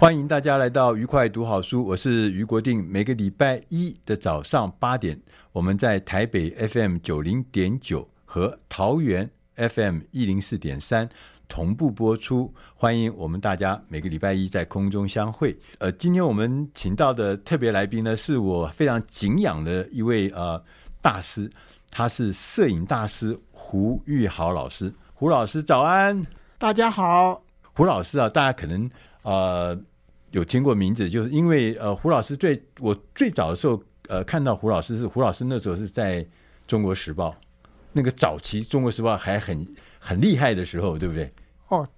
欢迎大家来到愉快读好书，我是于国定。每个礼拜一的早上八点，我们在台北 FM 九零点九和桃园 FM 一零四点三同步播出。欢迎我们大家每个礼拜一在空中相会。呃，今天我们请到的特别来宾呢，是我非常敬仰的一位呃大师，他是摄影大师胡玉豪老师。胡老师早安，大家好。胡老师啊，大家可能呃。有听过名字，就是因为呃，胡老师最我最早的时候呃，看到胡老师是胡老师那时候是在中国时报，那个早期中国时报还很很厉害的时候，对不对？哦，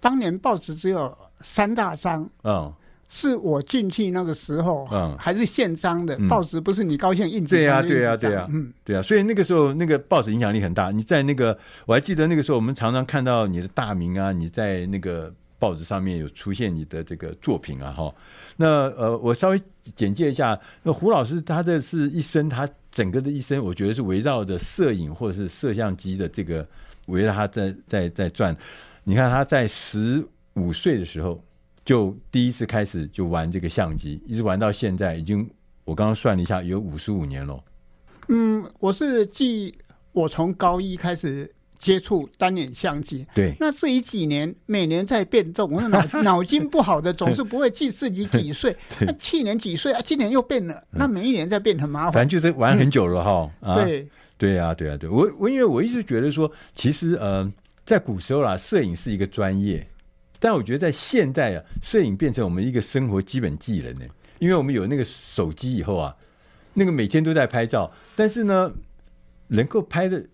当年报纸只有三大章，嗯，是我进去那个时候，嗯，还是现章的、嗯、报纸，不是你高兴印？对呀、啊，对呀、啊，对呀、啊，嗯，对呀、啊，所以那个时候那个报纸影响力很大。你在那个我还记得那个时候，我们常常看到你的大名啊，你在那个。报纸上面有出现你的这个作品啊，哈，那呃，我稍微简介一下，那胡老师他的是一生，他整个的一生，我觉得是围绕着摄影或者是摄像机的这个围绕他在在在转。你看他在十五岁的时候就第一次开始就玩这个相机，一直玩到现在，已经我刚刚算了一下，有五十五年了。嗯，我是记我从高一开始。接触单眼相机，对，那这一几年每年在变动，我脑 脑筋不好的总是不会记自己几岁，那去年几岁啊？今年又变了，那每一年在变很麻烦。反正就是玩很久了哈。嗯啊、对，对啊，对啊，对我我因为我一直觉得说，其实呃，在古时候啦，摄影是一个专业，但我觉得在现代啊，摄影变成我们一个生活基本技能呢，因为我们有那个手机以后啊，那个每天都在拍照，但是呢，能够拍的。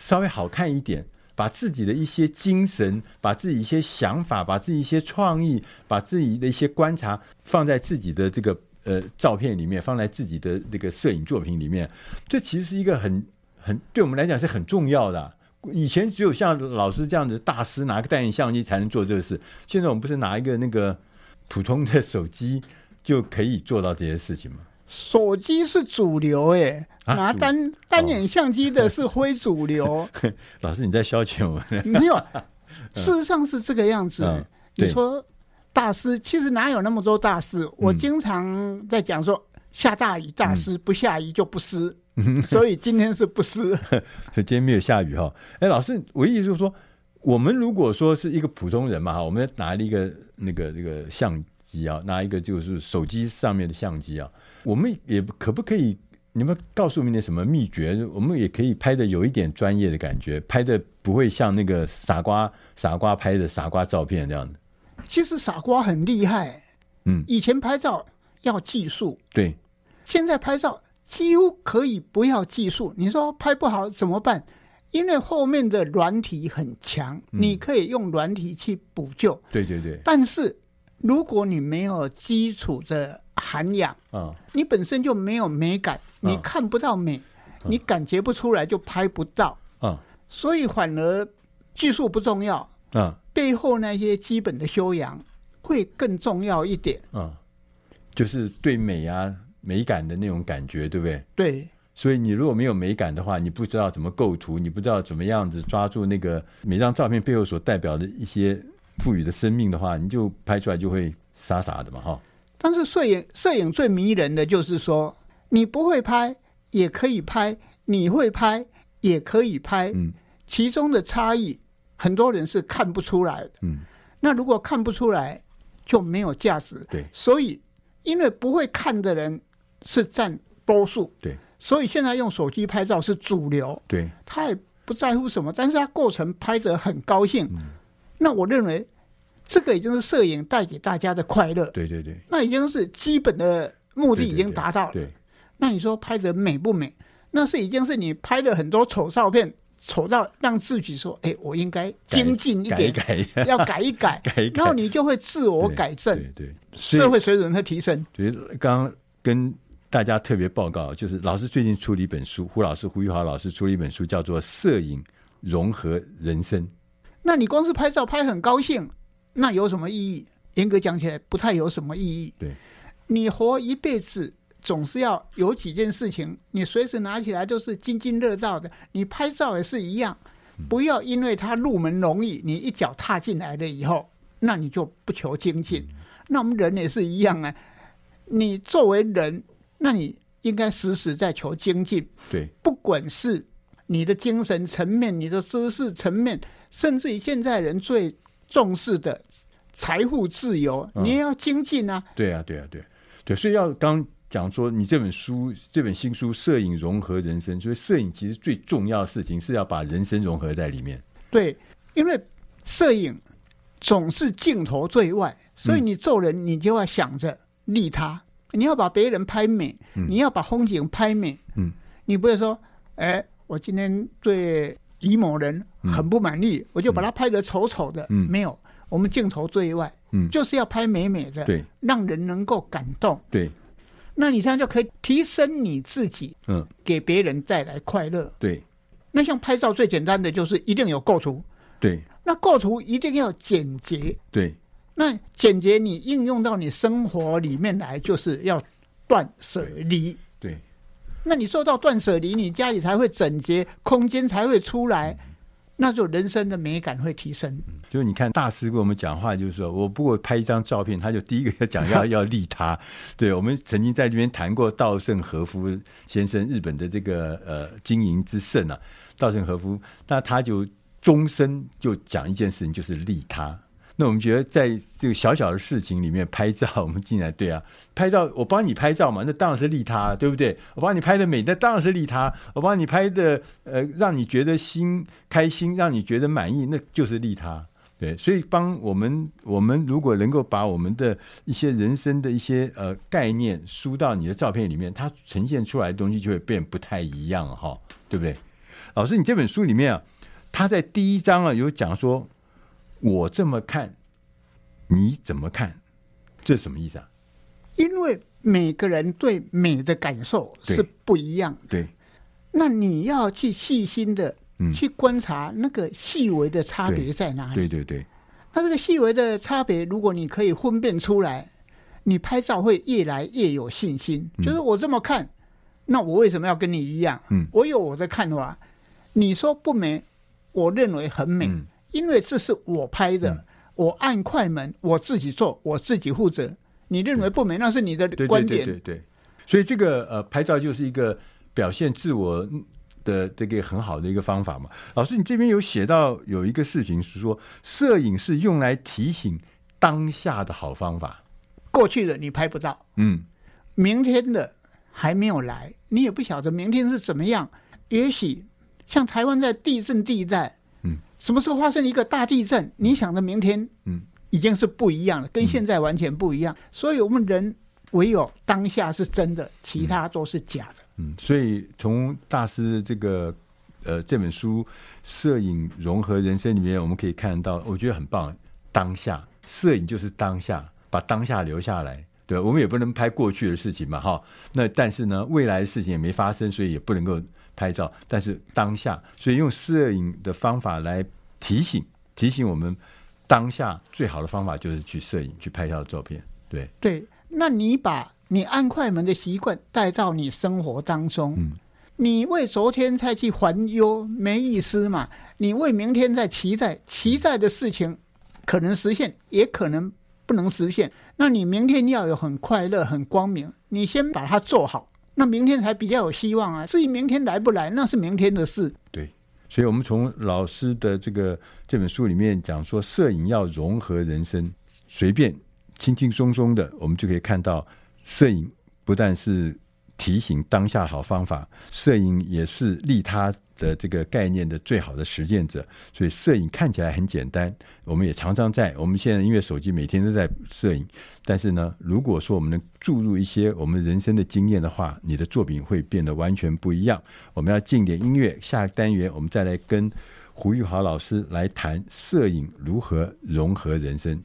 稍微好看一点，把自己的一些精神，把自己一些想法，把自己一些创意，把自己的一些观察放在自己的这个呃照片里面，放在自己的这个摄影作品里面，这其实是一个很很对我们来讲是很重要的。以前只有像老师这样子大师拿个单眼相机才能做这个事，现在我们不是拿一个那个普通的手机就可以做到这些事情吗？手机是主流哎，拿单、啊、单眼相机的是非主流。哦、老师，你在消遣我？没有，事实上是这个样子。嗯、你说大师，其实哪有那么多大师？嗯、我经常在讲说，下大雨大师，嗯、不下雨就不湿。嗯、所以今天是不湿。今天没有下雨哈。哎，老师，我意思就是说，我们如果说是一个普通人嘛哈，我们拿了一个那个那个相机啊，拿一个就是手机上面的相机啊。我们也可不可以？你们告诉我们点什么秘诀？我们也可以拍的有一点专业的感觉，拍的不会像那个傻瓜傻瓜拍的傻瓜照片这样的。其实傻瓜很厉害，嗯，以前拍照要技术，对，现在拍照几乎可以不要技术。你说拍不好怎么办？因为后面的软体很强，嗯，你可以用软体去补救。对对对，但是如果你没有基础的。涵养啊，你本身就没有美感，你看不到美，你感觉不出来，就拍不到啊。所以反而技术不重要啊，背后那些基本的修养会更重要一点啊。就是对美啊美感的那种感觉，对不对？对。所以你如果没有美感的话，你不知道怎么构图，你不知道怎么样子抓住那个每张照片背后所代表的一些赋予的生命的话，你就拍出来就会傻傻的嘛，哈。但是摄影摄影最迷人的就是说，你不会拍也可以拍，你会拍也可以拍，嗯，其中的差异很多人是看不出来的，嗯，那如果看不出来就没有价值，对，所以因为不会看的人是占多数，对，所以现在用手机拍照是主流，对，他也不在乎什么，但是他过程拍得很高兴，嗯，那我认为这个已经是摄影带给大家的快乐，对对对，那已经是基本的目的已经达到了，对，对，对，对，那你说拍得美不美？那是已经是你拍了很多丑照片，丑到让自己说：“哎，我应该精进一点，改改 要改一改，改 一改。”然后你就会自我改正，对对，对，社会水准会提升。就是刚刚跟大家特别报告，就是老师最近出了一本书，胡老师胡玉华老师出了一本书，叫做《摄影融合人生》。那你光是拍照拍很高兴，那有什么意义？严格讲起来，不太有什么意义。对，你活一辈子。总是要有几件事情，你随时拿起来都是津津乐道的。你拍照也是一样，不要因为它入门容易，你一脚踏进来了以后，那你就不求精进。那我们人也是一样啊，你作为人，那你应该时时在求精进。对，不管是你的精神层面、你的知识层面，甚至于现在人最重视的财富自由，你也要精进啊。对啊，对啊，对，对，所以要刚。讲说你这本书这本新书《摄影融合人生》，所以摄影其实最重要的事情是要把人生融合在里面。对，因为摄影总是镜头最外，所以你做人你就要想着利他，嗯、你要把别人拍美，嗯、你要把风景拍美。嗯，你不会说，哎，我今天对李某人很不满意，嗯、我就把他拍得丑丑的。嗯，没有，我们镜头最外，嗯，就是要拍美美的，对，让人能够感动。对。那你这样就可以提升你自己，嗯，给别人带来快乐。对，那像拍照最简单的就是一定有构图。对，那构图一定要简洁。对，那简洁你应用到你生活里面来，就是要断舍离。对，那你做到断舍离，你家里才会整洁，空间才会出来。嗯那就人生的美感会提升。就是你看大师跟我们讲话，就是说我不过拍一张照片，他就第一个要讲要 要利他。对，我们曾经在这边谈过稻盛和夫先生，日本的这个呃经营之圣啊，稻盛和夫，那他就终身就讲一件事情，就是利他。那我们觉得，在这个小小的事情里面拍照，我们进来对啊，拍照我帮你拍照嘛，那当然是利他，对不对？我帮你拍的美，那当然是利他。我帮你拍的呃，让你觉得心开心，让你觉得满意，那就是利他。对，所以帮我们，我们如果能够把我们的一些人生的一些呃概念输到你的照片里面，它呈现出来的东西就会变不太一样哈，对不对？老师，你这本书里面啊，他在第一章啊有讲说。我这么看，你怎么看？这什么意思啊？因为每个人对美的感受是不一样的。对，那你要去细心的去观察那个细微的差别在哪里？对对对。那这个细微的差别，如果你可以分辨出来，你拍照会越来越有信心。就是我这么看，那我为什么要跟你一样？嗯，我有我的看法。你说不美，我认为很美。因为这是我拍的，嗯、我按快门，我自己做，我自己负责。你认为不美，那是你的观点。对对，对，对，对。所以这个呃，拍照就是一个表现自我的这个很好的一个方法嘛。老师，你这边有写到有一个事情是说，摄影是用来提醒当下的好方法。过去的你拍不到，嗯，明天的还没有来，你也不晓得明天是怎么样。也许像台湾在地震地带。什么时候发生一个大地震？你想的明天，嗯，已经是不一样了，跟现在完全不一样。所以，我们人唯有当下是真的，其他都是假的。嗯，所以从大师这个呃这本书《摄影融合人生》里面，我们可以看到，我觉得很棒。当下，摄影就是当下，把当下留下来。对，我们也不能拍过去的事情嘛，哈。那但是呢，未来的事情也没发生，所以也不能够。拍照，但是当下，所以用摄影的方法来提醒提醒我们，当下最好的方法就是去摄影，去拍照照片。对对，那你把你按快门的习惯带到你生活当中，嗯，你为昨天再去烦忧没意思嘛？你为明天在期待，期待的事情可能实现，也可能不能实现。那你明天要有很快乐、很光明，你先把它做好。那明天才比较有希望啊。至于明天来不来，那是明天的事。对，所以我们从老师的这个这本书里面讲说，摄影要融合人生，随便轻轻松松的，我们就可以看到，摄影不但是提醒当下好方法，摄影也是利他的这个概念的最好的实践者，所以摄影看起来很简单，我们也常常在我们现在因为手机每天都在摄影，但是呢，如果说我们能注入一些我们人生的经验的话，你的作品会变得完全不一样。我们要进点音乐，下个单元我们再来跟胡玉豪老师来谈摄影如何融合人生。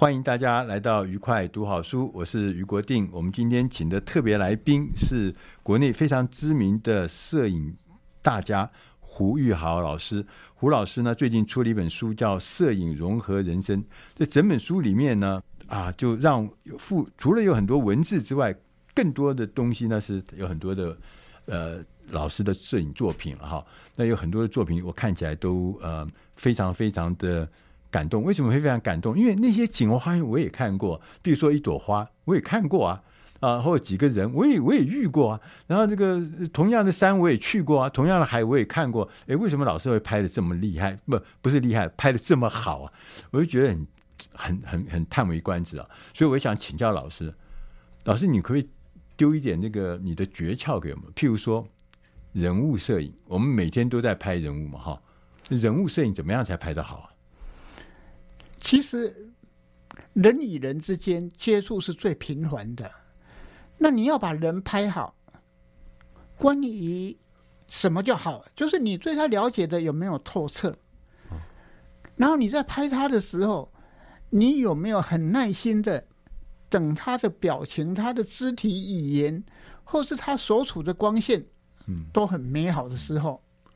欢迎大家来到愉快读好书，我是于国定。我们今天请的特别来宾是国内非常知名的摄影大家胡玉豪老师。胡老师呢，最近出了一本书，叫《摄影融合人生》。这整本书里面呢，啊，就让附除了有很多文字之外，更多的东西呢是有很多的呃老师的摄影作品了哈。那有很多的作品，我看起来都呃非常非常的。感动，为什么会非常感动？因为那些景花园我也看过，比如说一朵花，我也看过啊，啊，或者几个人，我也我也遇过啊。然后这个同样的山我也去过啊，同样的海我也看过。诶，为什么老师会拍的这么厉害？不，不是厉害，拍的这么好啊？我就觉得很很很很叹为观止啊。所以我想请教老师，老师你可以丢一点那个你的诀窍给我们？譬如说人物摄影，我们每天都在拍人物嘛，哈，人物摄影怎么样才拍得好？其实，人与人之间接触是最频繁的。那你要把人拍好，关于什么叫好？就是你对他了解的有没有透彻？然后你在拍他的时候，你有没有很耐心的等他的表情、他的肢体语言，或是他所处的光线都很美好的时候，嗯、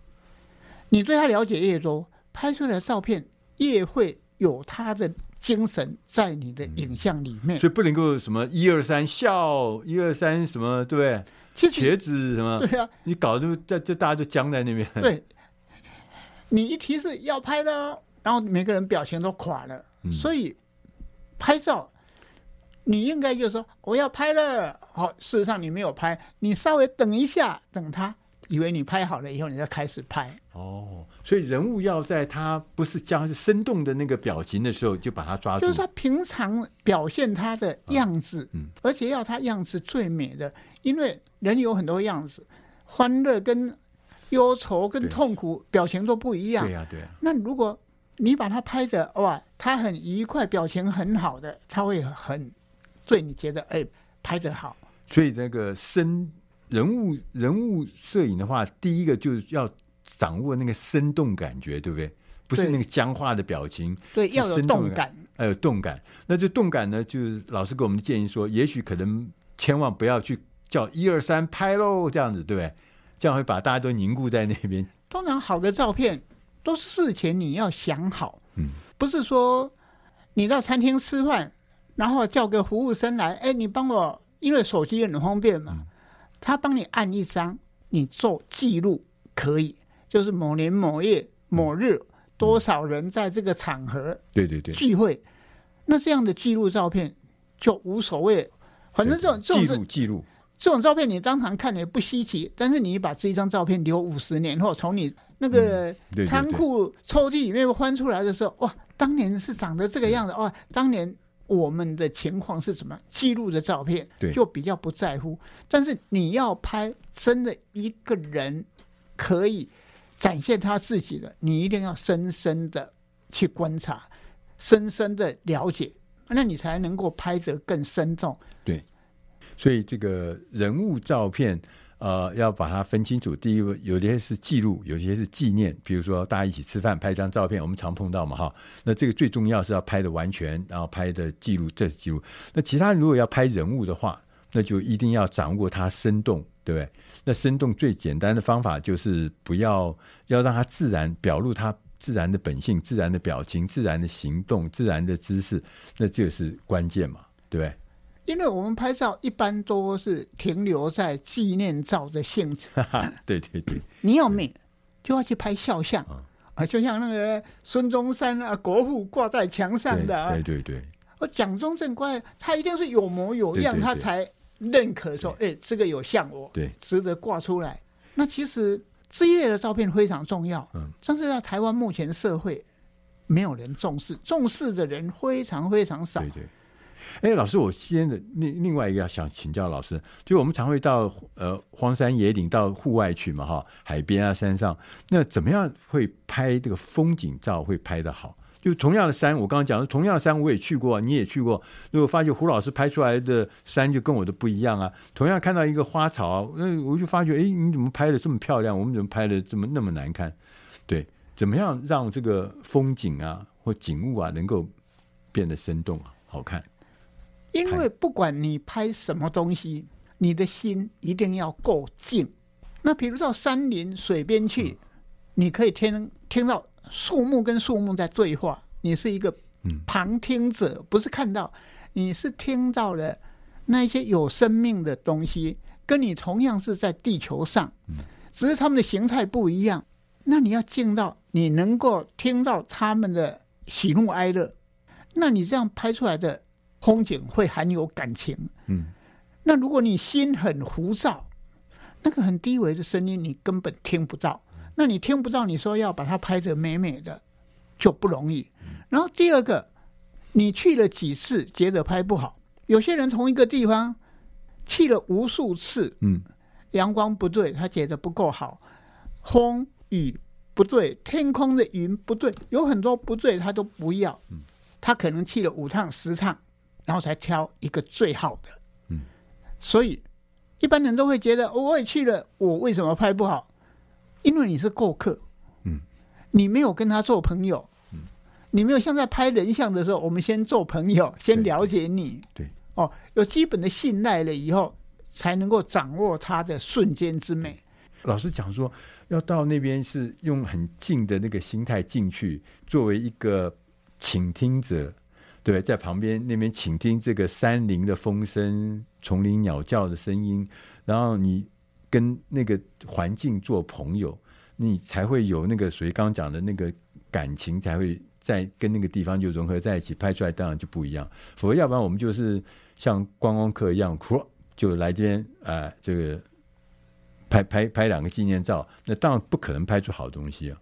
你对他了解越多，拍出来的照片越会有他的精神在你的影像里面。嗯、所以不能够什么一二三笑，一二三什么对不对？其实茄子什么？对啊，你搞就这这大家都僵在那边。对，你一提示要拍了，然后每个人表情都垮了。嗯、所以拍照，你应该就说我要拍了。好，事实上你没有拍，你稍微等一下，等他以为你拍好了以后，你再开始拍。哦，所以人物要在他不是僵，是生动的那个表情的时候，就把他抓住。就是他平常表现他的样子，而且要他样子最美的，因为。人有很多样子，欢乐跟忧愁跟痛苦表情都不一样。对呀，对呀。那如果你把他拍的哇，他很愉快，表情很好的，他会很对你觉得哎，拍得好。所以那个生人物人物摄影的话，第一个就是要掌握那个生动感觉，对不对？不是那个僵化的表情。对，要有动感，要有动感。那这动感呢，就是老师给我们的建议说，也许可能千万不要去。叫一二三拍喽，这样子对不对？这样会把大家都凝固在那边。通常好的照片都是事前你要想好，嗯，不是说你到餐厅吃饭，然后叫个服务生来，哎，你帮我，因为手机很方便嘛，嗯、他帮你按一张，你做记录可以，就是某年某月某日多少人在这个场合，对对对，聚会，那这样的记录照片就无所谓，反正这种记录记录。这种照片你当场看也不稀奇，但是你把这一张照片留五十年后，从你那个仓库抽屉里面翻出来的时候，哇，当年是长得这个样子，哇，当年我们的情况是什么？记录的照片就比较不在乎。但是你要拍真的一个人可以展现他自己的，你一定要深深的去观察，深深的了解，那你才能够拍得更生动。对。所以这个人物照片，呃，要把它分清楚。第一个，有些是记录，有些是纪念。比如说，大家一起吃饭，拍一张照片，我们常碰到嘛，哈。那这个最重要是要拍的完全，然后拍的记录，这是记录。那其他如果要拍人物的话，那就一定要掌握它生动，对不对？那生动最简单的方法就是不要要让它自然表露它自然的本性、自然的表情、自然的行动、自然的姿势，那这是关键嘛，对不对？因为我们拍照一般都是停留在纪念照的性质，对对对，你要美就要去拍肖像啊，就像那个孙中山啊，国父挂在墙上的，对对对，而蒋中正官，他一定是有模有样，他才认可说，哎，这个有像我，对，值得挂出来。那其实这一类的照片非常重要，嗯，但是在台湾目前社会没有人重视，重视的人非常非常少，对对。哎，老师，我先的另另外一个要想请教老师，就我们常会到呃荒山野岭到户外去嘛，哈，海边啊山上，那怎么样会拍这个风景照会拍得好？就同样的山，我刚刚讲的同样的山我也去过，你也去过，如果发觉胡老师拍出来的山就跟我的不一样啊，同样看到一个花草，那我就发觉，哎，你怎么拍的这么漂亮？我们怎么拍的这么那么难看？对，怎么样让这个风景啊或景物啊能够变得生动啊好看？因为不管你拍什么东西，你的心一定要够静。那比如到山林水边去，你可以听听到树木跟树木在对话，你是一个旁听者，不是看到，你是听到了那些有生命的东西，跟你同样是在地球上，只是他们的形态不一样。那你要进到你能够听到他们的喜怒哀乐，那你这样拍出来的。风景会很有感情，嗯，那如果你心很浮躁，那个很低微的声音你根本听不到，那你听不到，你说要把它拍得美美的就不容易。然后第二个，你去了几次觉得拍不好，有些人同一个地方去了无数次，嗯，阳光不对，他觉得不够好，风雨不对，天空的云不对，有很多不对，他都不要，他可能去了五趟十趟。然后才挑一个最好的，嗯，所以一般人都会觉得我也去了，我为什么拍不好？因为你是过客，嗯，你没有跟他做朋友，嗯，你没有像在拍人像的时候，我们先做朋友，先了解你，对，对，哦，有基本的信赖了以后，才能够掌握他的瞬间之美。老师讲说，要到那边是用很静的那个心态进去，作为一个倾听者，对，在旁边那边倾听这个山林的风声、丛林鸟叫的声音，然后你跟那个环境做朋友，你才会有那个属于刚刚讲的那个感情，才会在跟那个地方就融合在一起，拍出来当然就不一样。否则，要不然我们就是像观光客一样，就来这边啊、呃，这个。拍拍拍两个纪念照，那当然不可能拍出好东西啊。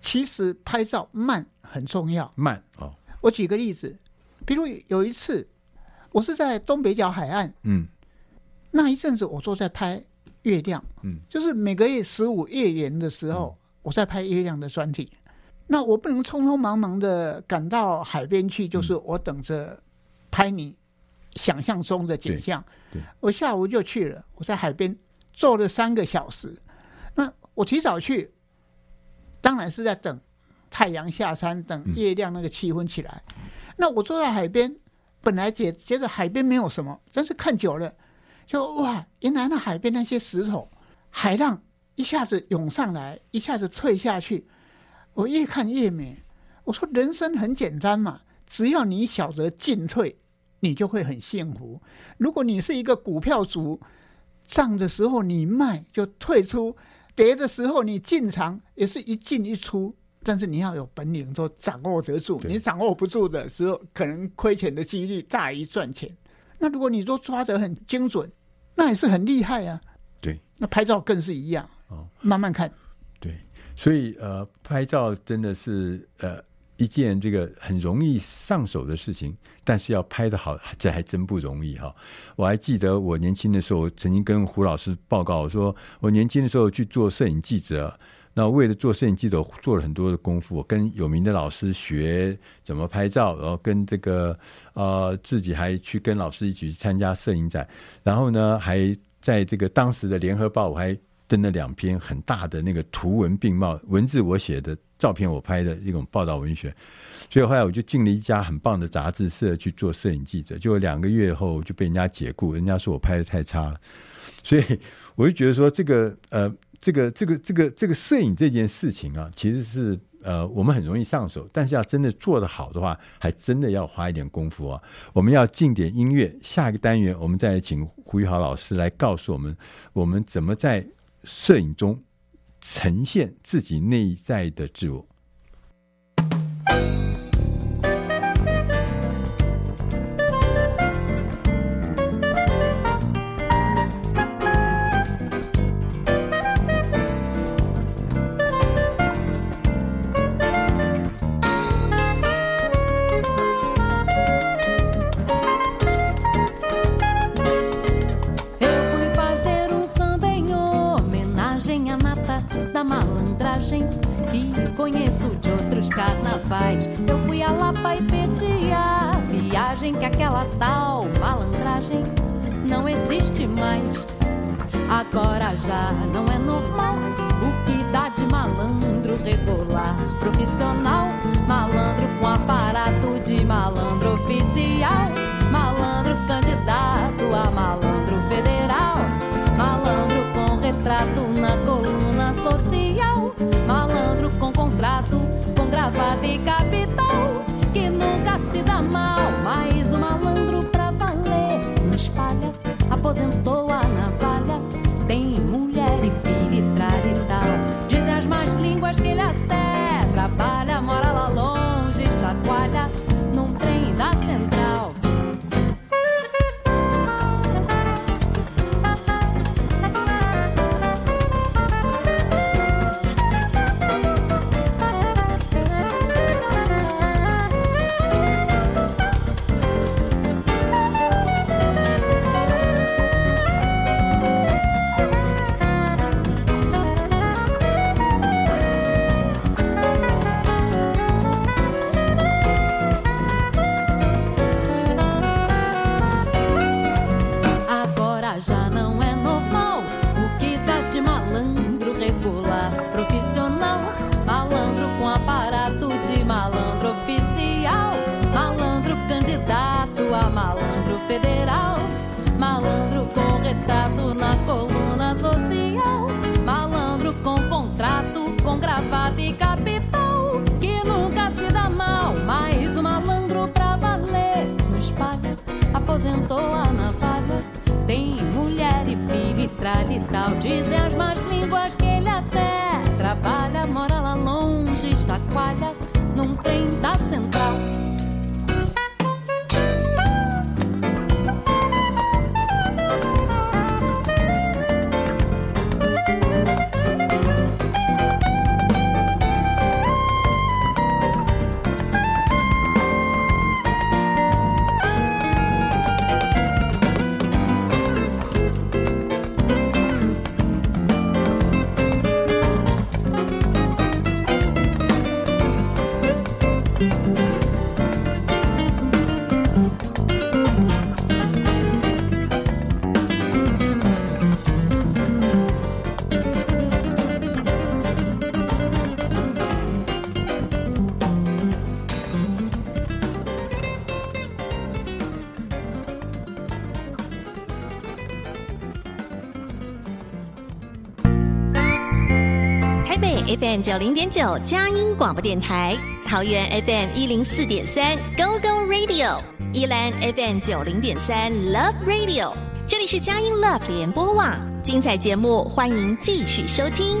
其实拍照慢很重要，慢哦。我举个例子，比如有一次，我是在东北角海岸，嗯，那一阵子我都在拍月亮，嗯，就是每个月十五月圆的时候，嗯，我在拍月亮的专题。那我不能匆匆忙忙的赶到海边去，就是我等着拍你想象中的景象。我下午就去了，我在海边。坐了三个小时，那我提早去，当然是在等太阳下山，等月亮那个气氛起来。嗯、那我坐在海边，本来觉觉得海边没有什么，但是看久了，就哇，原来那海边那些石头，海浪一下子涌上来，一下子退下去，我越看越美。我说人生很简单嘛，只要你晓得进退，你就会很幸福。如果你是一个股票族。涨的时候你卖就退出，跌的时候你进场也是一进一出，但是你要有本领，都掌握得住。你掌握不住的时候，可能亏钱的几率大于赚钱。那如果你都抓得很精准，那也是很厉害啊。对，那拍照更是一样。哦，慢慢看。对，所以呃，拍照真的是呃。一件这个很容易上手的事情，但是要拍得好，这还真不容易哈。我还记得我年轻的时候，曾经跟胡老师报告我说，我年轻的时候去做摄影记者，那为了做摄影记者，做了很多的功夫，跟有名的老师学怎么拍照，然后跟这个呃自己还去跟老师一起去参加摄影展，然后呢，还在这个当时的联合报，我还。登了两篇很大的那个图文并茂，文字我写的，照片我拍的一种报道文学，所以后来我就进了一家很棒的杂志社去做摄影记者，结果两个月后就被人家解雇，人家说我拍的太差了，所以我就觉得说这个呃，这个这个这个这个摄影这件事情啊，其实是呃我们很容易上手，但是要真的做得好的话，还真的要花一点功夫啊。我们要进点音乐，下一个单元我们再请胡育豪老师来告诉我们，我们怎么在。摄影中呈现自己内在的自我。Salvada e capital que nunca se dá mal. retado na coluna social. Malandro com contrato, com gravata e capital. Que nunca se dá mal, mas o malandro pra valer no espalha, Aposentou a navalha. Tem mulher e filho e tralha e tal. Dizem as más línguas que ele até trabalha. Mora lá longe, chacoalha num trem da central. 九零点九佳音广播电台，桃园 FM 一零四点三 Go Go Radio，宜兰 FM 九零点三 Love Radio，这里是佳音 Love 联播网，精彩节目欢迎继续收听。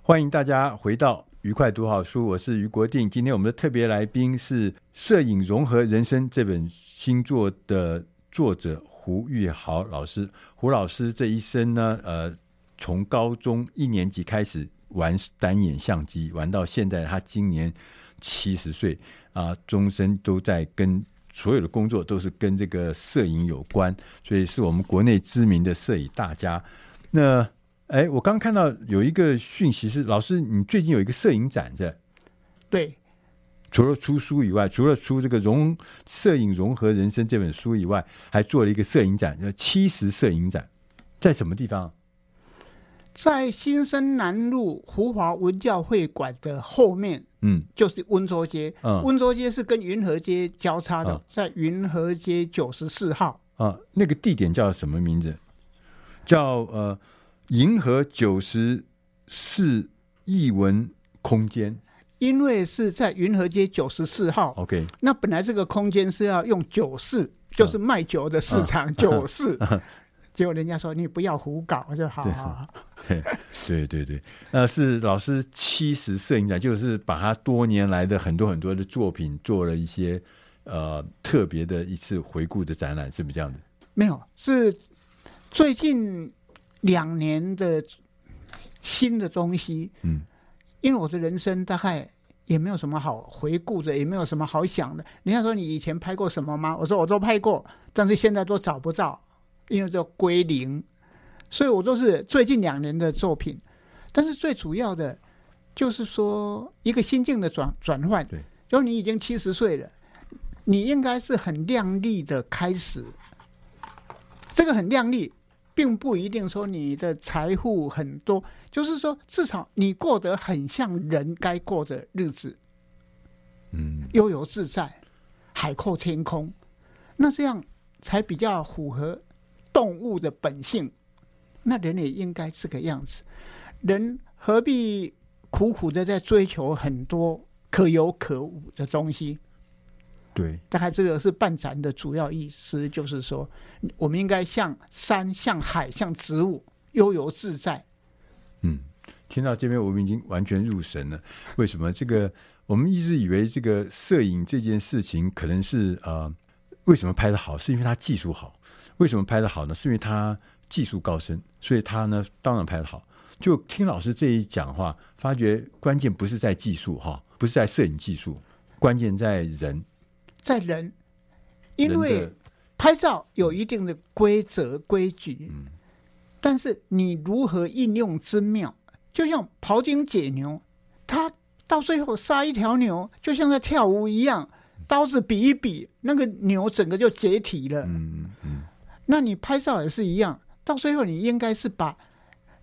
欢迎大家回到愉快读好书，我是于国定。今天我们的特别来宾是《摄影融合人生》这本新作的作者。胡玉豪老师，胡老师这一生呢，呃，从高中一年级开始玩单眼相机，玩到现在，他今年七十岁啊，终身都在跟所有的工作都是跟这个摄影有关，所以是我们国内知名的摄影大家。那，哎，我刚看到有一个讯息是，老师，你最近有一个摄影展在？对。除了出书以外，除了出这个融摄影融合人生这本书以外，还做了一个摄影展，叫七十摄影展，在什么地方？在新生南路福华文教会馆的后面，嗯，就是温州街。嗯，温州街是跟云和街交叉的，嗯、在云和街九十四号。啊，那个地点叫什么名字？叫呃银河九十四艺文空间。因为是在云和街九十四号，OK，那本来这个空间是要用九四，就是卖酒的市场酒肆，结果人家说你不要胡搞就好，啊。对对对，那是老师七十摄影展，就是把他多年来的很多很多的作品做了一些呃特别的一次回顾的展览，是不是这样的？没有，是最近两年的新的东西，嗯。因为我的人生大概也没有什么好回顾的，也没有什么好想的。人家说你以前拍过什么吗？我说我都拍过，但是现在都找不到，因为叫归零。所以我都是最近两年的作品。但是最主要的，就是说一个心境的转转换。对，就是你已经七十岁了，你应该是很亮丽的开始。这个很亮丽。并不一定说你的财富很多，就是说至少你过得很像人该过的日子，嗯，悠游自在，海阔天空，那这样才比较符合动物的本性。那人也应该这个样子，人何必苦苦的在追求很多可有可无的东西？对，大概这个是办展的主要意思，就是说，我们应该像山、像海、像植物，悠游自在。嗯，听到这边我们已经完全入神了。为什么？这个我们一直以为这个摄影这件事情可能是呃，为什么拍的好？是因为他技术好。为什么拍的好呢？是因为他技术高深，所以他呢当然拍的好。就听老师这一讲话，发觉关键不是在技术哈，不是在摄影技术，关键在人。在人，因为拍照有一定的规则规矩，嗯但是你如何应用之妙，就像庖丁解牛，他到最后杀一条牛，就像在跳舞一样，刀子比一比，那个牛整个就解体了。那你拍照也是一样，到最后你应该是把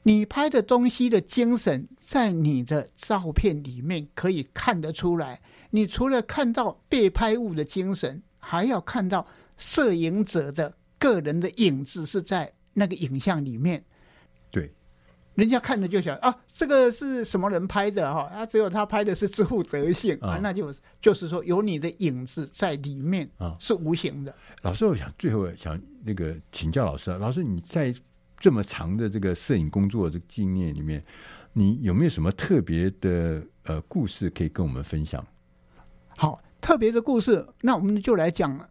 你拍的东西的精神，在你的照片里面可以看得出来。你除了看到被拍物的精神，还要看到摄影者的个人的影子是在那个影像里面。对，人家看了就想啊，这个是什么人拍的哈？啊，只有他拍的是这副德性啊，那就就是说有你的影子在里面啊，是无形的。老师，我想最后想那个请教老师啊，老师你在这么长的这个摄影工作的经验里面，你有没有什么特别的呃故事可以跟我们分享？好，特别的故事，那我们就来讲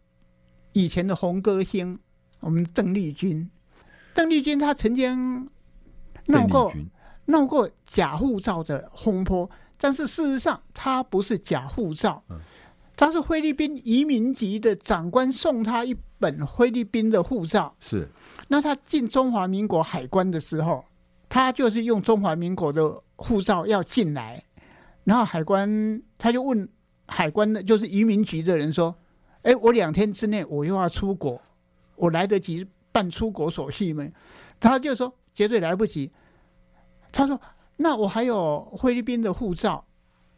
以前的红歌星，我们邓丽君。邓丽君她曾经闹过闹过假护照的风波，但是事实上他不是假护照。嗯他是菲律宾移民局的长官送他一本菲律宾的护照，是。那他进中华民国海关的时候，他就是用中华民国的护照要进来，然后海关他就问海关的，就是移民局的人说：“哎，我两天之内我又要出国，我来得及办出国手续吗？”他就说：“绝对来不及。”他说：“那我还有菲律宾的护照。”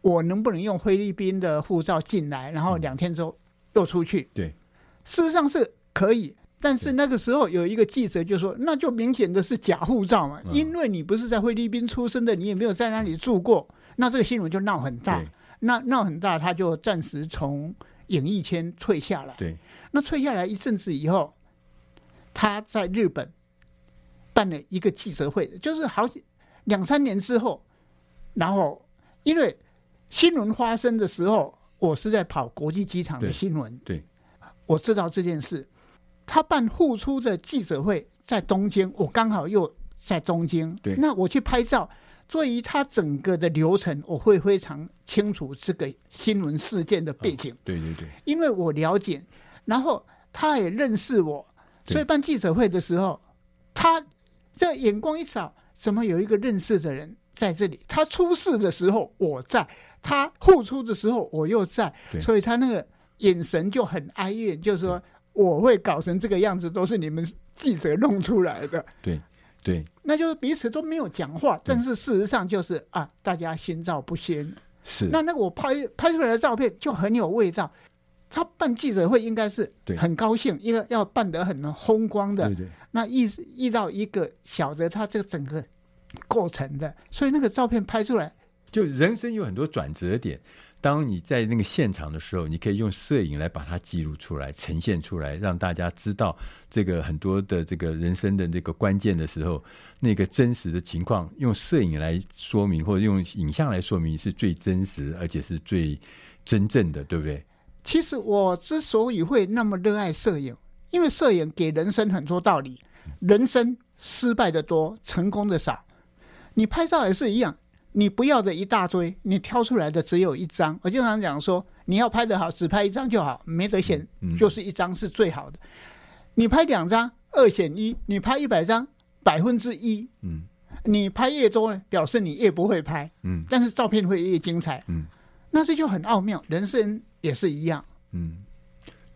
我能不能用菲律宾的护照进来，然后两天之后又出去？对，事实上是可以，但是那个时候有一个记者就说：“那就明显的是假护照嘛，因为你不是在菲律宾出生的，你也没有在那里住过。”那这个新闻就闹很大，那闹很大，他就暂时从演艺圈退下来。对，那退下来一阵子以后，他在日本办了一个记者会，就是好几两三年之后，然后因为。新闻发生的时候，我是在跑国际机场的新闻。对，对我知道这件事。他办复出的记者会在东京，我刚好又在东京。对，那我去拍照，对于他整个的流程，我会非常清楚这个新闻事件的背景。哦、对对对，因为我了解，然后他也认识我，所以办记者会的时候，他这眼光一扫，怎么有一个认识的人在这里？他出事的时候，我在。他付出的时候，我又在，所以他那个眼神就很哀怨，就是说我会搞成这个样子，都是你们记者弄出来的。对，对，那就是彼此都没有讲话，但是事实上就是啊，大家心照不宣。是，那那个我拍拍出来的照片就很有味道。他办记者会应该是很高兴，因为要办得很风光的。对对。那遇遇到一个晓得他这个整个过程的，所以那个照片拍出来。就人生有很多转折点，当你在那个现场的时候，你可以用摄影来把它记录出来、呈现出来，让大家知道这个很多的这个人生的那个关键的时候，那个真实的情况，用摄影来说明或者用影像来说明是最真实，而且是最真正的，对不对？其实我之所以会那么热爱摄影，因为摄影给人生很多道理。人生失败的多，成功的少。你拍照也是一样。你不要的一大堆，你挑出来的只有一张。我经常讲说，你要拍的好，只拍一张就好，没得选，就是一张是最好的。你拍两张，二选一；你拍一百张，百分之一。嗯，你拍越多呢，表示你越不会拍。嗯，但是照片会越精彩。嗯，那这就很奥妙。人生也是一样。嗯，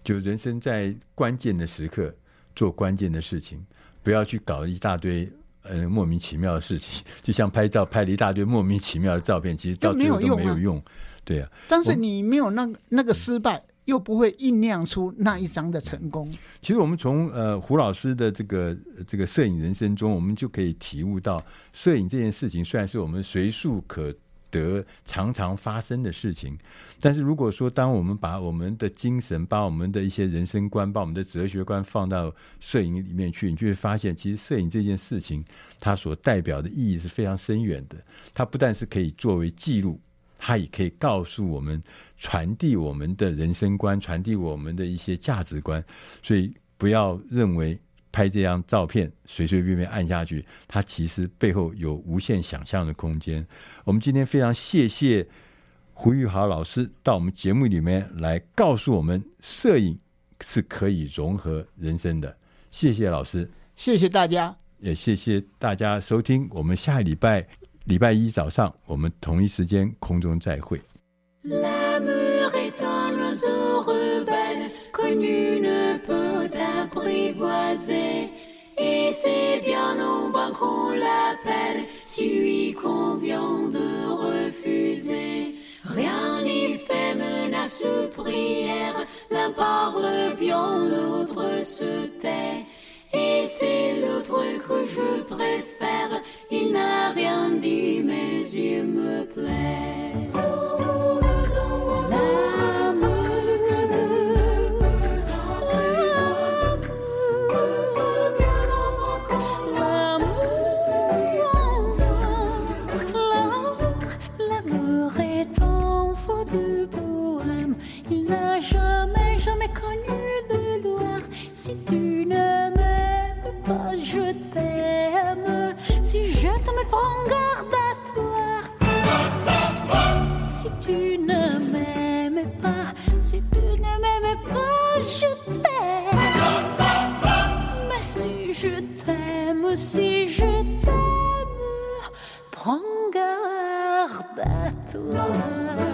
就人生在关键的时刻做关键的事情，不要去搞一大堆。呃，莫名其妙的事情，就像拍照拍了一大堆莫名其妙的照片，其实到最后都没有用。对啊，但是你没有那个那个失败，又不会酝酿出那一张的成功。其实我们从呃胡老师的这个这个摄影人生中，我们就可以体悟到，摄影这件事情虽然是我们随处可。得常常发生的事情，但是如果说当我们把我们的精神、把我们的一些人生观、把我们的哲学观放到摄影里面去，你就会发现，其实摄影这件事情，它所代表的意义是非常深远的。它不但是可以作为记录，它也可以告诉我们、传递我们的人生观、传递我们的一些价值观。所以不要认为。拍这张照片随随便便按下去，它其实背后有无限想象的空间。我们今天非常谢谢胡玉豪老师到我们节目里面来告诉我们，摄影是可以融合人生的。谢谢老师，谢谢大家，也谢谢大家收听我们下礼拜礼拜一早上，我们同一时间空中再会。Et c'est bien en vain qu'on l'appelle, celui qu'on vient de refuser. Rien n'y fait menace prière, l'un parle bien, l'autre se tait. Et c'est l'autre que je préfère, il n'a rien dit mais il me plaît. si je te me prends garde à toi, si tu ne m'aimes pas, si tu ne m'aimes pas, je t'aime. Mais si je t'aime, si je t'aime, prends garde à toi.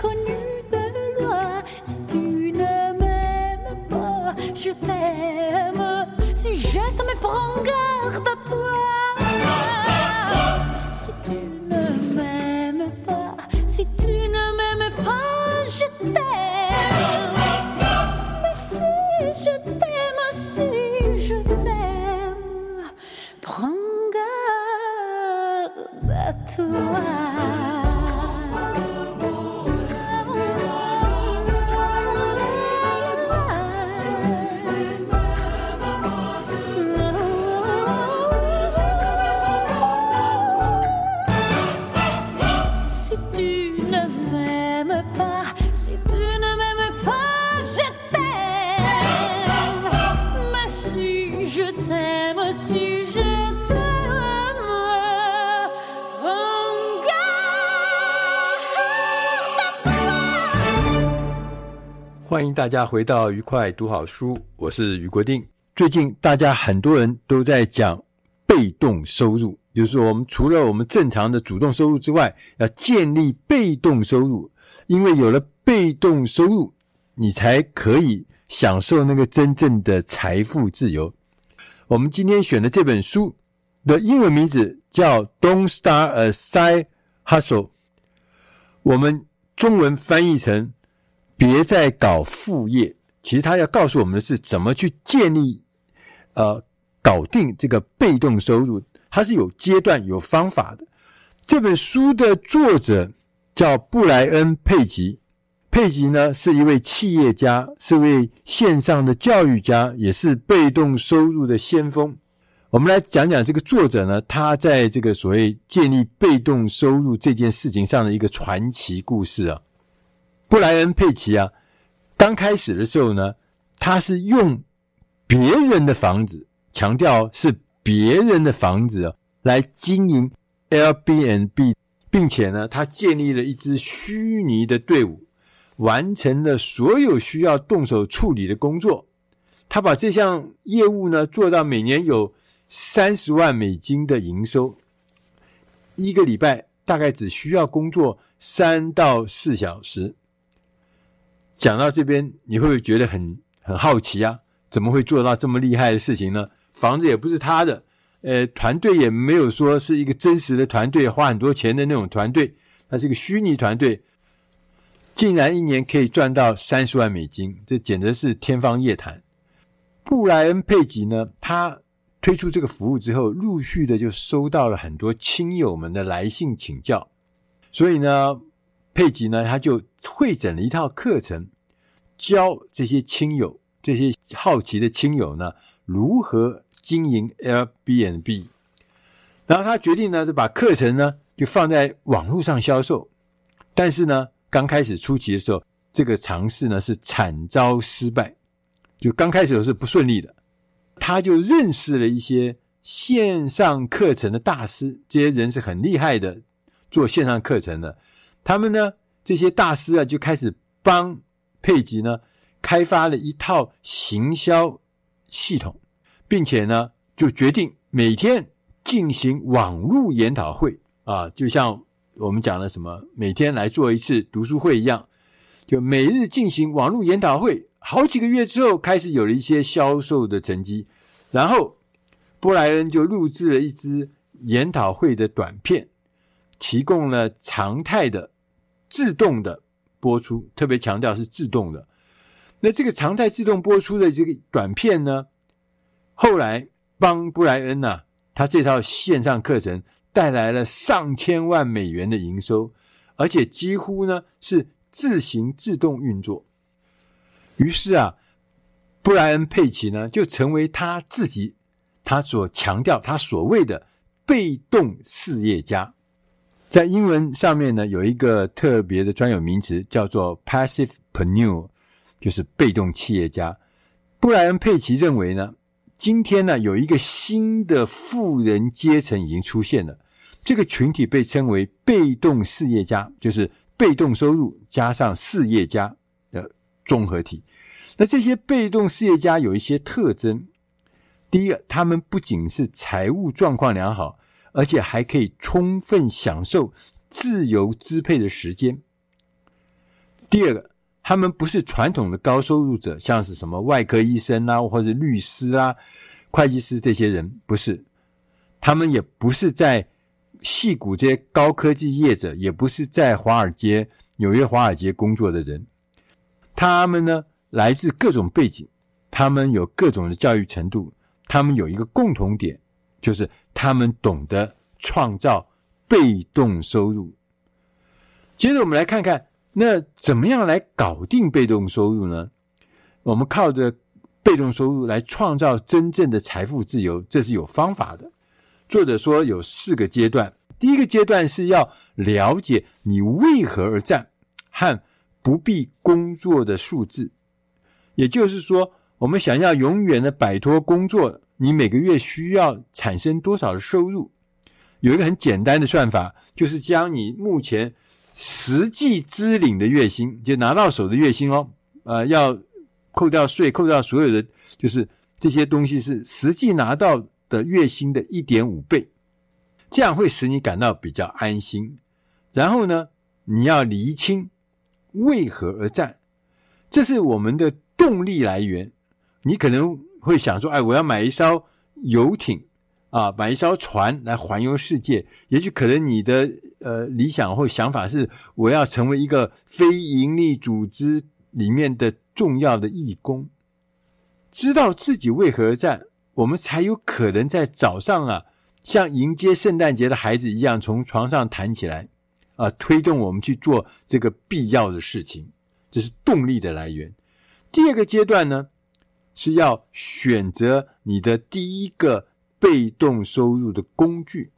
Connu de loin. Si tu ne m'aimes pas, je t'aime. Si je te me prends garde 大家回到愉快读好书，我是余国定。最近大家很多人都在讲被动收入，就是说我们除了我们正常的主动收入之外，要建立被动收入，因为有了被动收入，你才可以享受那个真正的财富自由。我们今天选的这本书的英文名字叫《Don't Start a Side Hustle》，我们中文翻译成。别再搞副业。其实他要告诉我们的是怎么去建立、呃，搞定这个被动收入。它是有阶段、有方法的。这本书的作者叫布莱恩·佩吉。佩吉呢是一位企业家，是位线上的教育家，也是被动收入的先锋。我们来讲讲这个作者呢，他在这个所谓建立被动收入这件事情上的一个传奇故事啊。布莱恩·佩奇啊，刚开始的时候呢，他是用别人的房子，强调是别人的房子啊来经营 Airbnb，并且呢，他建立了一支虚拟的队伍，完成了所有需要动手处理的工作。他把这项业务呢做到每年有三十万美金的营收，一个礼拜大概只需要工作三到四小时。讲到这边，你会不会觉得很很好奇啊？怎么会做到这么厉害的事情呢？房子也不是他的，呃，团队也没有说是一个真实的团队，花很多钱的那种团队，它是一个虚拟团队，竟然一年可以赚到三十万美金，这简直是天方夜谭。布莱恩·佩吉呢，他推出这个服务之后，陆续的就收到了很多亲友们的来信请教，所以呢。佩吉呢，他就会整了一套课程，教这些亲友、这些好奇的亲友呢，如何经营 Airbnb。然后他决定呢，就把课程呢就放在网络上销售。但是呢，刚开始初期的时候，这个尝试呢是惨遭失败，就刚开始的时候是不顺利的。他就认识了一些线上课程的大师，这些人是很厉害的，做线上课程的。他们呢，这些大师啊就开始帮佩吉呢开发了一套行销系统，并且呢就决定每天进行网络研讨会啊，就像我们讲的什么每天来做一次读书会一样，就每日进行网络研讨会。好几个月之后，开始有了一些销售的成绩，然后布莱恩就录制了一支研讨会的短片，提供了常态的自动的播出，特别强调是自动的。那这个常态自动播出的这个短片呢，后来帮布莱恩呐、他这套线上课程带来了上千万美元的营收，而且几乎呢是自行自动运作。于是啊，布莱恩·佩奇呢，就成为他自己他所强调他所谓的被动事业家。在英文上面呢，有一个特别的专有名词叫做 “passivepreneur”，就是被动企业家。布莱恩·佩奇认为呢，今天呢，有一个新的富人阶层已经出现了，这个群体被称为被动事业家，就是被动收入加上事业家的综合体。那这些被动事业家有一些特征。第一个，他们不仅是财务状况良好，而且还可以充分享受自由支配的时间。第二个，他们不是传统的高收入者，像是什么外科医生啊，或者律师啊、会计师这些人，不是。他们也不是在戏谷这些高科技业者，也不是在华尔街、纽约华尔街工作的人。他们呢，来自各种背景，他们有各种的教育程度，他们有一个共同点，就是他们懂得创造被动收入。接着我们来看看，那怎么样来搞定被动收入呢？我们靠着被动收入来创造真正的财富自由，这是有方法的。作者说有四个阶段，第一个阶段是要了解你为何而战和不必工作的数字。也就是说，我们想要永远的摆脱工作，你每个月需要产生多少的收入？有一个很简单的算法，就是将你目前实际支领的月薪，就拿到手的月薪哦，呃，要扣掉税，扣掉所有的，就是这些东西是实际拿到的月薪的一点五倍，这样会使你感到比较安心。然后呢，你要厘清为何而战，这是我们的。动力来源，你可能会想说：“哎，我要买一艘游艇啊，买一艘船来环游世界。”也许可能你的呃理想或想法是：我要成为一个非营利组织里面的重要的义工。知道自己为何而战，我们才有可能在早上啊，像迎接圣诞节的孩子一样，从床上弹起来啊，推动我们去做这个必要的事情。这是动力的来源。第二个阶段呢，是要选择你的第一个被动收入的工具。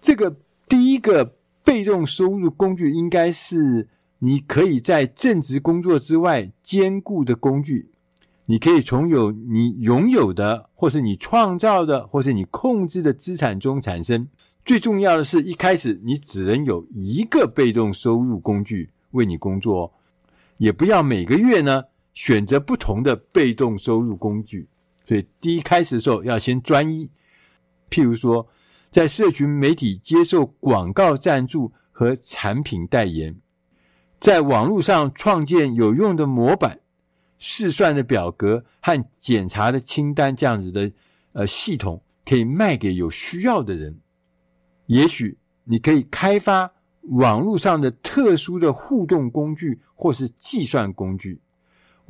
这个第一个被动收入工具，应该是你可以在正职工作之外兼顾的工具。你可以从有你拥有的，或是你创造的，或是你控制的资产中产生。最重要的是一开始你只能有一个被动收入工具为你工作，也不要每个月呢。选择不同的被动收入工具，所以第一开始的时候要先专一。譬如说，在社群媒体接受广告赞助和产品代言，在网络上创建有用的模板、试算的表格和检查的清单，这样子的呃系统可以卖给有需要的人。也许你可以开发网络上的特殊的互动工具或是计算工具。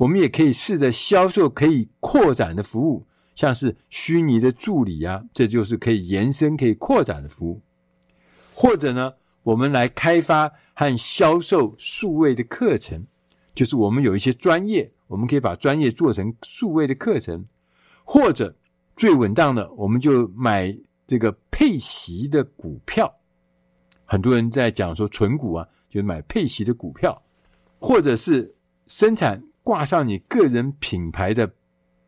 我们也可以试着销售可以扩展的服务，像是虚拟的助理啊，这就是可以延伸、可以扩展的服务。或者呢，我们来开发和销售数位的课程，就是我们有一些专业，我们可以把专业做成数位的课程。或者最稳当的，我们就买这个配息的股票。很多人在讲说存股啊，就是买配息的股票，或者是生产。挂上你个人品牌的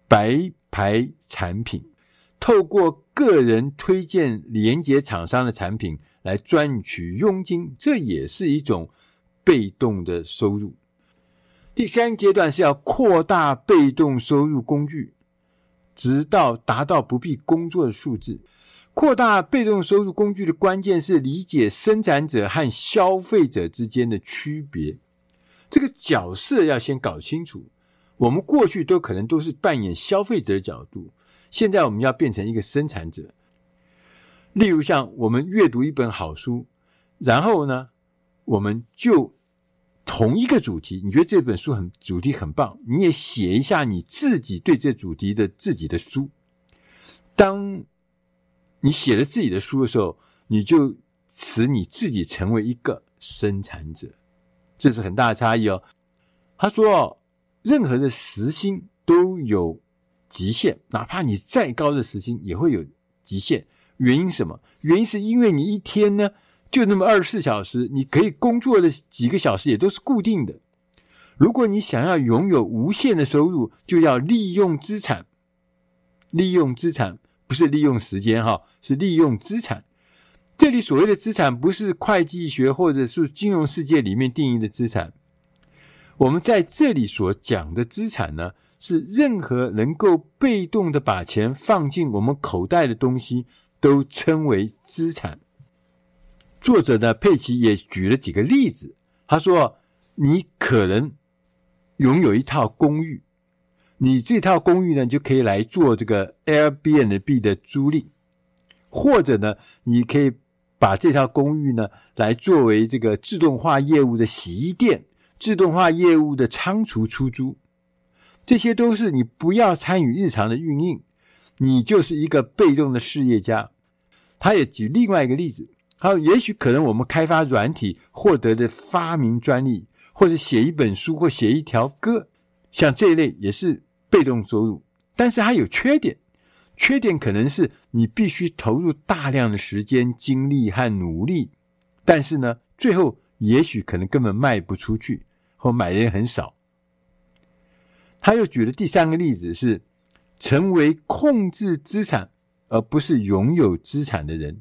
白牌产品，透过个人推荐连接厂商的产品来赚取佣金，这也是一种被动的收入。第三阶段是要扩大被动收入工具，直到达到不必工作的数字。扩大被动收入工具的关键是理解生产者和消费者之间的区别。这个角色要先搞清楚。我们过去都可能都是扮演消费者的角度，现在我们要变成一个生产者。例如，像我们阅读一本好书，然后呢，我们就。同一个主题，你觉得这本书很主题很棒，你也写一下你自己对这主题的自己的书。当你写了自己的书的时候，你就使你自己成为一个生产者，这是很大的差异哦。他说，任何的时薪都有极限，哪怕你再高的时薪也会有极限。原因什么？原因是因为你一天呢，就那么二十四小时，你可以工作的几个小时也都是固定的。如果你想要拥有无限的收入，就要利用资产。利用资产不是利用时间哈，是利用资产。这里所谓的资产，不是会计学或者是金融世界里面定义的资产。我们在这里所讲的资产呢，是任何能够被动的把钱放进我们口袋的东西，都称为资产。作者呢，佩奇也举了几个例子。他说：“你可能拥有一套公寓，你这套公寓呢，就可以来做这个 Airbnb 的租赁，或者呢，你可以把这套公寓呢，来作为这个自动化业务的洗衣店、自动化业务的仓储出租。这些都是你不要参与日常的运营，你就是一个被动的事业家。”他也举另外一个例子。好，也许可能我们开发软体获得的发明专利，或者写一本书或写一条歌，像这一类也是被动收入，但是它有缺点。缺点可能是你必须投入大量的时间、精力和努力，但是呢，最后也许可能根本卖不出去，或买的人很少。他又举了第三个例子是，成为控制资产而不是拥有资产的人。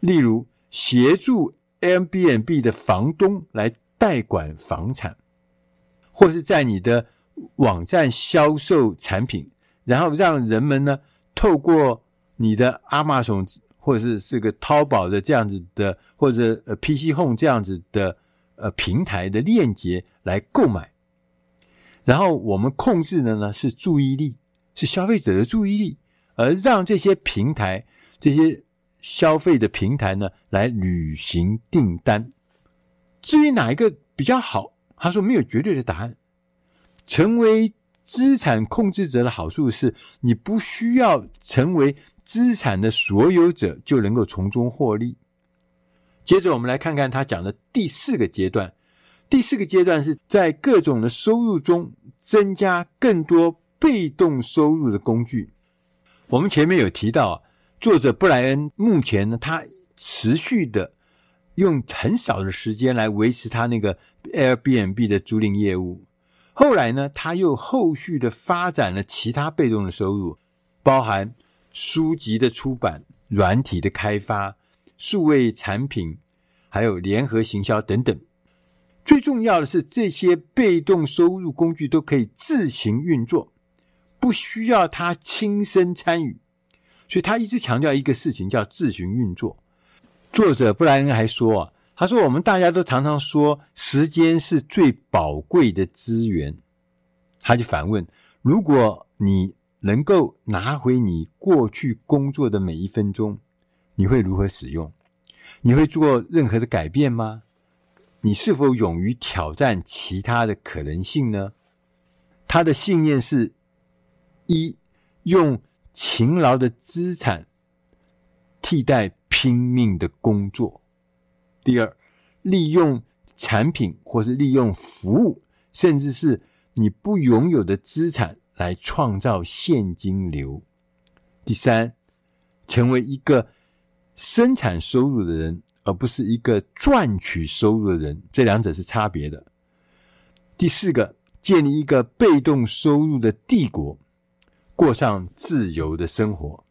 例如，协助 Airbnb 的房东来代管房产，或是在你的网站销售产品，然后让人们呢透过你的 Amazon 或者是这个淘宝的这样子的，或者呃 PC Home 这样子的呃平台的链接来购买，然后我们控制的呢是注意力，是消费者的注意力，而让这些平台这些。消费的平台呢，来履行订单。至于哪一个比较好，他说没有绝对的答案。成为资产控制者的好处是，你不需要成为资产的所有者就能够从中获利。接着，我们来看看他讲的第四个阶段。第四个阶段是在各种的收入中增加更多被动收入的工具。我们前面有提到。作者布莱恩目前呢，他持续的用很少的时间来维持他那个 Airbnb 的租赁业务。后来呢，他又后续的发展了其他被动的收入，包含书籍的出版、软体的开发、数位产品，还有联合行销等等。最重要的是，这些被动收入工具都可以自行运作，不需要他亲身参与。所以他一直强调一个事情，叫自行运作。作者布莱恩还说啊，他说我们大家都常常说时间是最宝贵的资源。他就反问：如果你能够拿回你过去工作的每一分钟，你会如何使用？你会做任何的改变吗？你是否勇于挑战其他的可能性呢？他的信念是：一用。勤劳的资产替代拼命的工作。第二，利用产品或是利用服务，甚至是你不拥有的资产来创造现金流。第三，成为一个生产收入的人，而不是一个赚取收入的人，这两者是差别的。第四个，建立一个被动收入的帝国。过上自由的生活。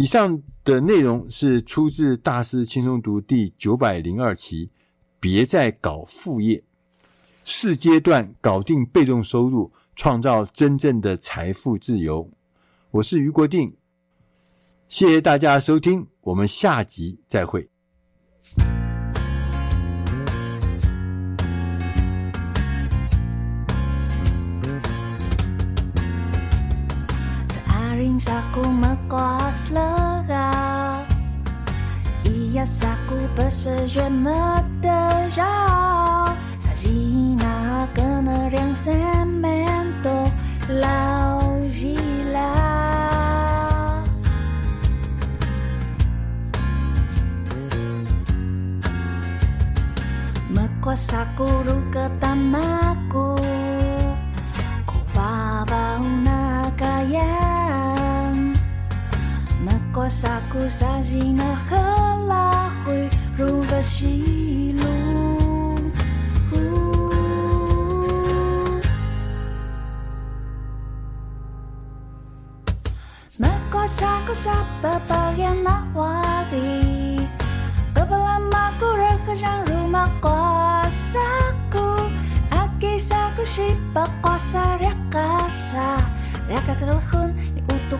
以上的内容是出自《大师轻松读》第九百零二期，别再搞副业，四阶段搞定被动收入，创造真正的财富自由。我是余国定，谢谢大家收听，我们下集再会。sa makos lega. Iya saku persverje deja Sajina kena riang semento lau gila. Mekos aku ruke tamaku. 过萨古萨吉那赫拉会如巴西路。Merkosa ku nah, sapa bagian nawari Kebelam aku rekejang rumah kosaku. Akisa ku sipa kosa rekasa Reka kelhun ni utuk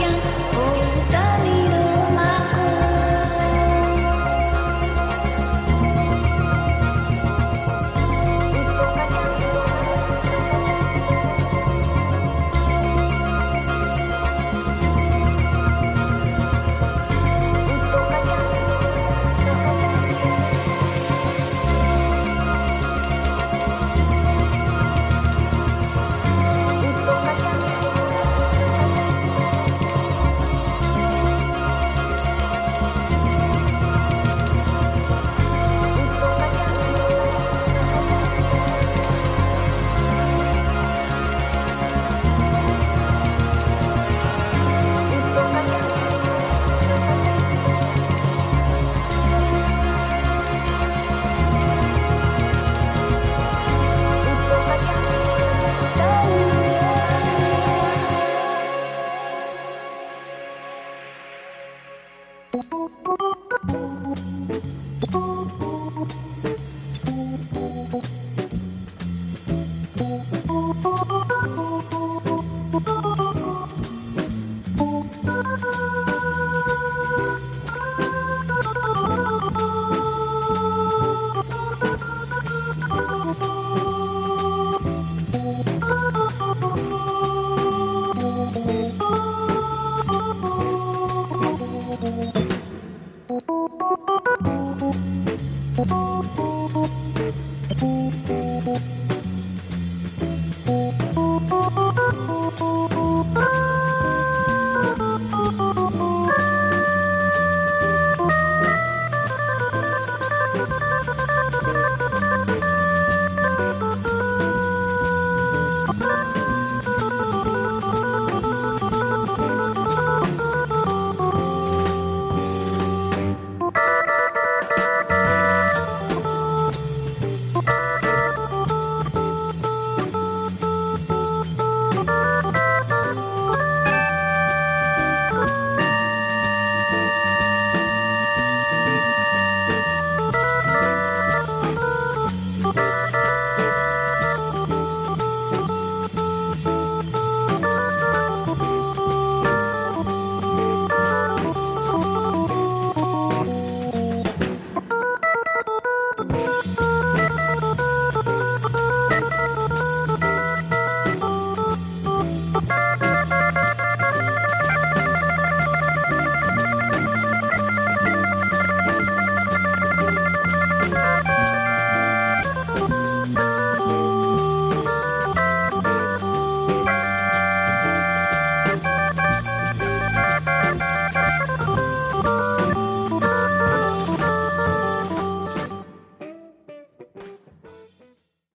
阳。